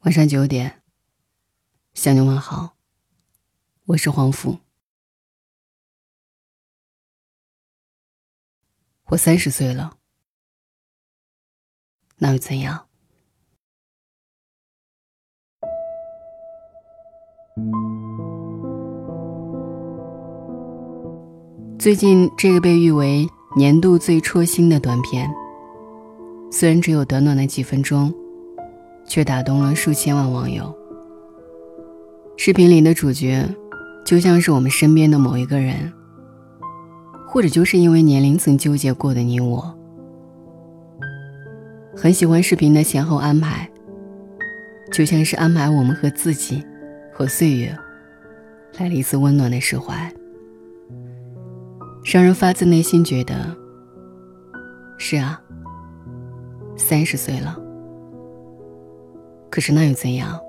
晚上九点，向你问好。我是黄甫。我三十岁了，那又怎样？最近这个被誉为年度最戳心的短片，虽然只有短短的几分钟。却打动了数千万网友。视频里的主角，就像是我们身边的某一个人，或者就是因为年龄曾纠结过的你我。很喜欢视频的前后安排，就像是安排我们和自己，和岁月，来了一次温暖的释怀，让人发自内心觉得，是啊，三十岁了。可是那又怎样？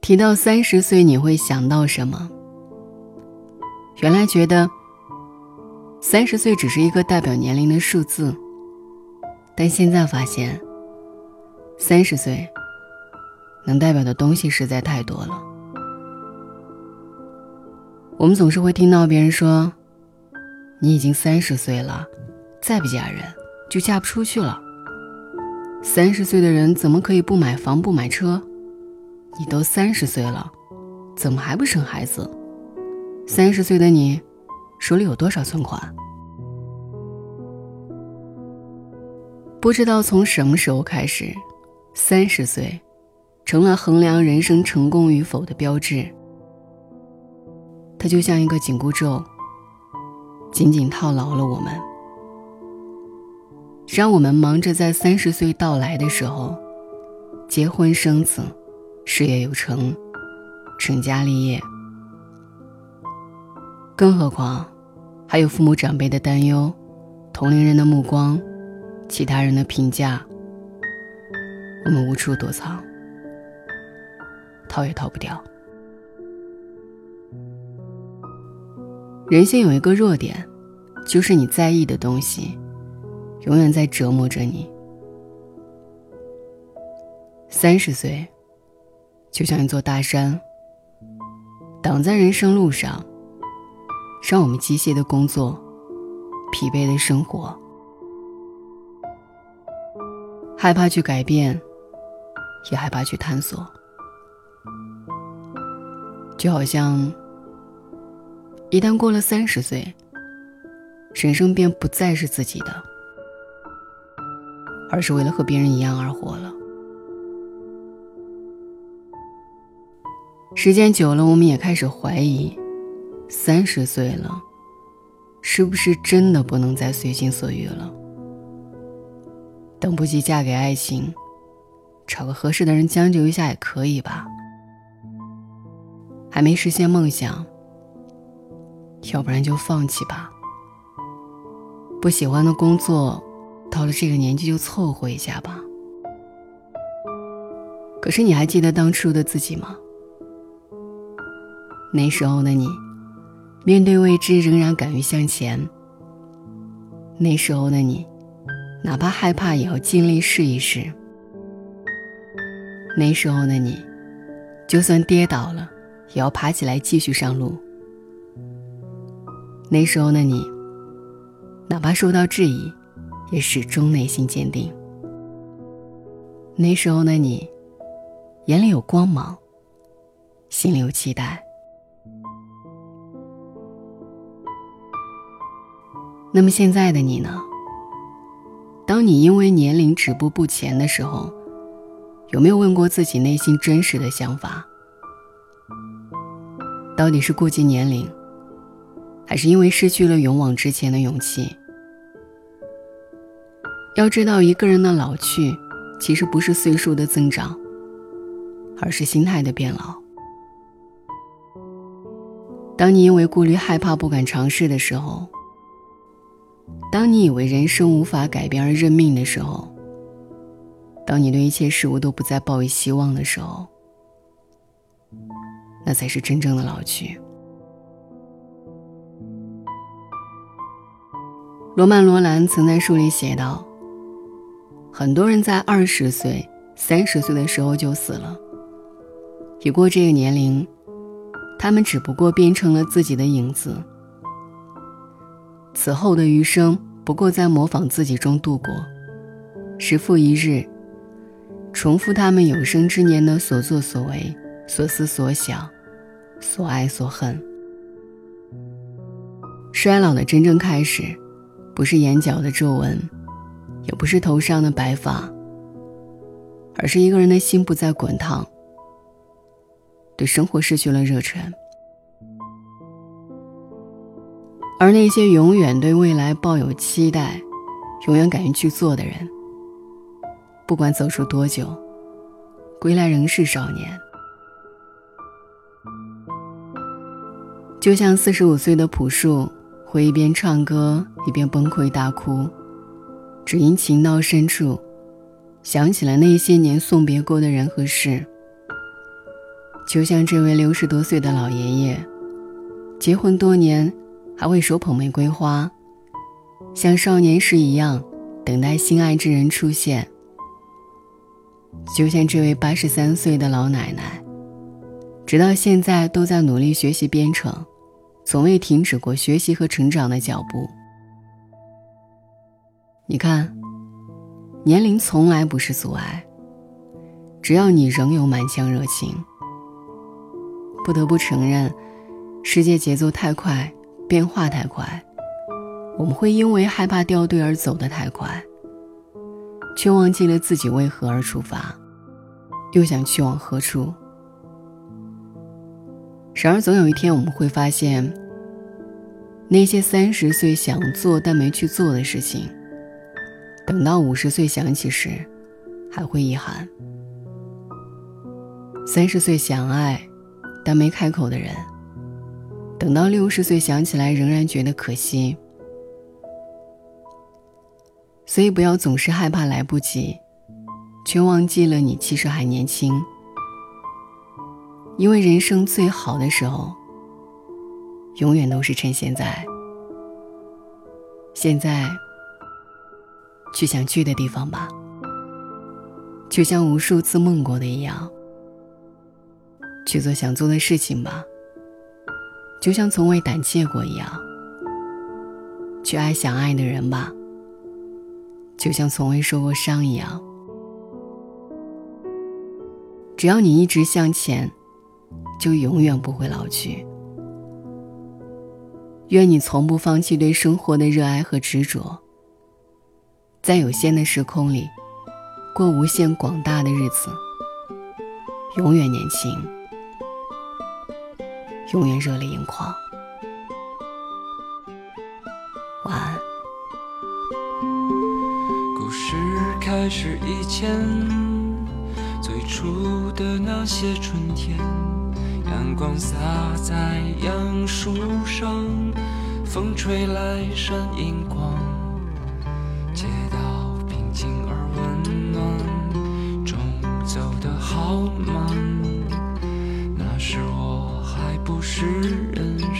提到三十岁，你会想到什么？原来觉得三十岁只是一个代表年龄的数字，但现在发现，三十岁能代表的东西实在太多了。我们总是会听到别人说：“你已经三十岁了，再不嫁人就嫁不出去了。”三十岁的人怎么可以不买房不买车？你都三十岁了，怎么还不生孩子？三十岁的你，手里有多少存款？不知道从什么时候开始，三十岁成了衡量人生成功与否的标志。它就像一个紧箍咒，紧紧套牢了我们。让我们忙着在三十岁到来的时候，结婚生子，事业有成，成家立业。更何况，还有父母长辈的担忧，同龄人的目光，其他人的评价。我们无处躲藏，逃也逃不掉。人性有一个弱点，就是你在意的东西。永远在折磨着你。三十岁，就像一座大山，挡在人生路上，让我们机械的工作，疲惫的生活，害怕去改变，也害怕去探索。就好像，一旦过了三十岁，人生便不再是自己的。而是为了和别人一样而活了。时间久了，我们也开始怀疑：三十岁了，是不是真的不能再随心所欲了？等不及嫁给爱情，找个合适的人将就一下也可以吧？还没实现梦想，要不然就放弃吧。不喜欢的工作。到了这个年纪就凑合一下吧。可是你还记得当初的自己吗？那时候的你，面对未知仍然敢于向前。那时候的你，哪怕害怕也要尽力试一试。那时候的你，就算跌倒了，也要爬起来继续上路。那时候的你，哪怕受到质疑。也始终内心坚定。那时候的你，眼里有光芒，心里有期待。那么现在的你呢？当你因为年龄止步不前的时候，有没有问过自己内心真实的想法？到底是顾及年龄，还是因为失去了勇往直前的勇气？要知道，一个人的老去，其实不是岁数的增长，而是心态的变老。当你因为顾虑、害怕、不敢尝试的时候，当你以为人生无法改变而认命的时候，当你对一切事物都不再抱以希望的时候，那才是真正的老去。罗曼·罗兰曾在书里写道。很多人在二十岁三十岁的时候就死了。已过这个年龄，他们只不过变成了自己的影子。此后的余生，不过在模仿自己中度过，时复一日，重复他们有生之年的所作所为、所思所想、所爱所恨。衰老的真正开始，不是眼角的皱纹，也不是头上的白发，而是一个人的心不再滚烫。对生活失去了热忱，而那些永远对未来抱有期待、永远敢于去做的人，不管走出多久，归来仍是少年。就像四十五岁的朴树，会一边唱歌一边崩溃大哭，只因情到深处，想起了那些年送别过的人和事。就像这位六十多岁的老爷爷，结婚多年，还会手捧玫瑰花，像少年时一样等待心爱之人出现。就像这位八十三岁的老奶奶，直到现在都在努力学习编程，从未停止过学习和成长的脚步。你看，年龄从来不是阻碍，只要你仍有满腔热情。不得不承认，世界节奏太快，变化太快，我们会因为害怕掉队而走得太快，却忘记了自己为何而出发，又想去往何处。然而，总有一天我们会发现，那些三十岁想做但没去做的事情，等到五十岁想起时，还会遗憾。三十岁想爱。但没开口的人，等到六十岁想起来，仍然觉得可惜。所以不要总是害怕来不及，却忘记了你其实还年轻。因为人生最好的时候，永远都是趁现在。现在，去想去的地方吧，就像无数次梦过的一样。去做想做的事情吧，就像从未胆怯过一样；去爱想爱的人吧，就像从未受过伤一样。只要你一直向前，就永远不会老去。愿你从不放弃对生活的热爱和执着，在有限的时空里，过无限广大的日子，永远年轻。永远热泪盈眶。晚安。故事开始以前，最初的那些春天，阳光洒在杨树上，风吹来闪银光，那时，我还不是人。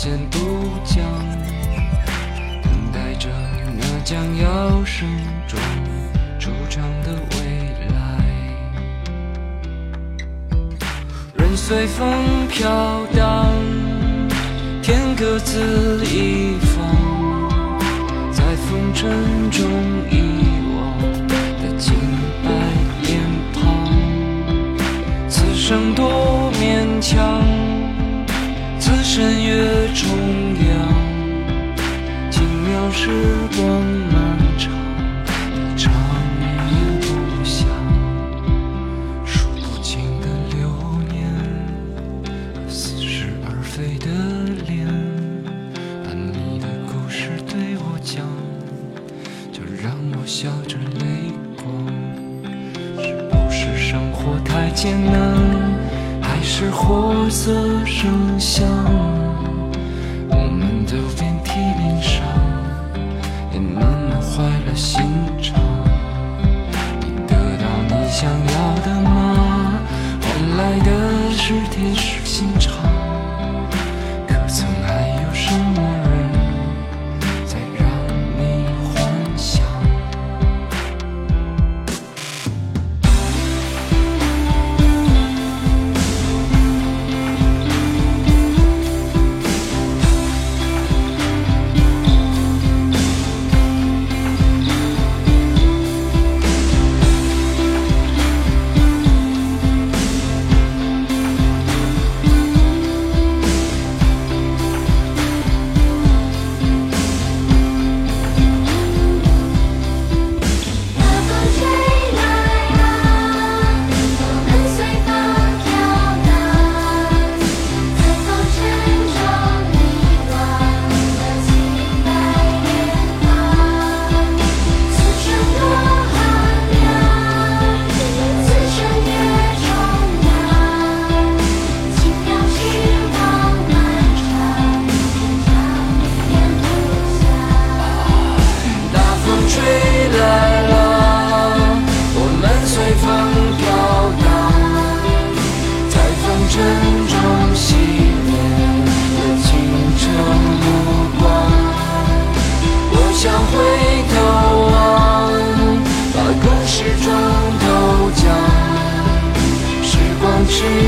先渡江，等待着那将要盛装出场的未来。任随风飘荡，天各自一方，在风尘艰难，还是活色生香？回头望，把故事全都讲。时光去。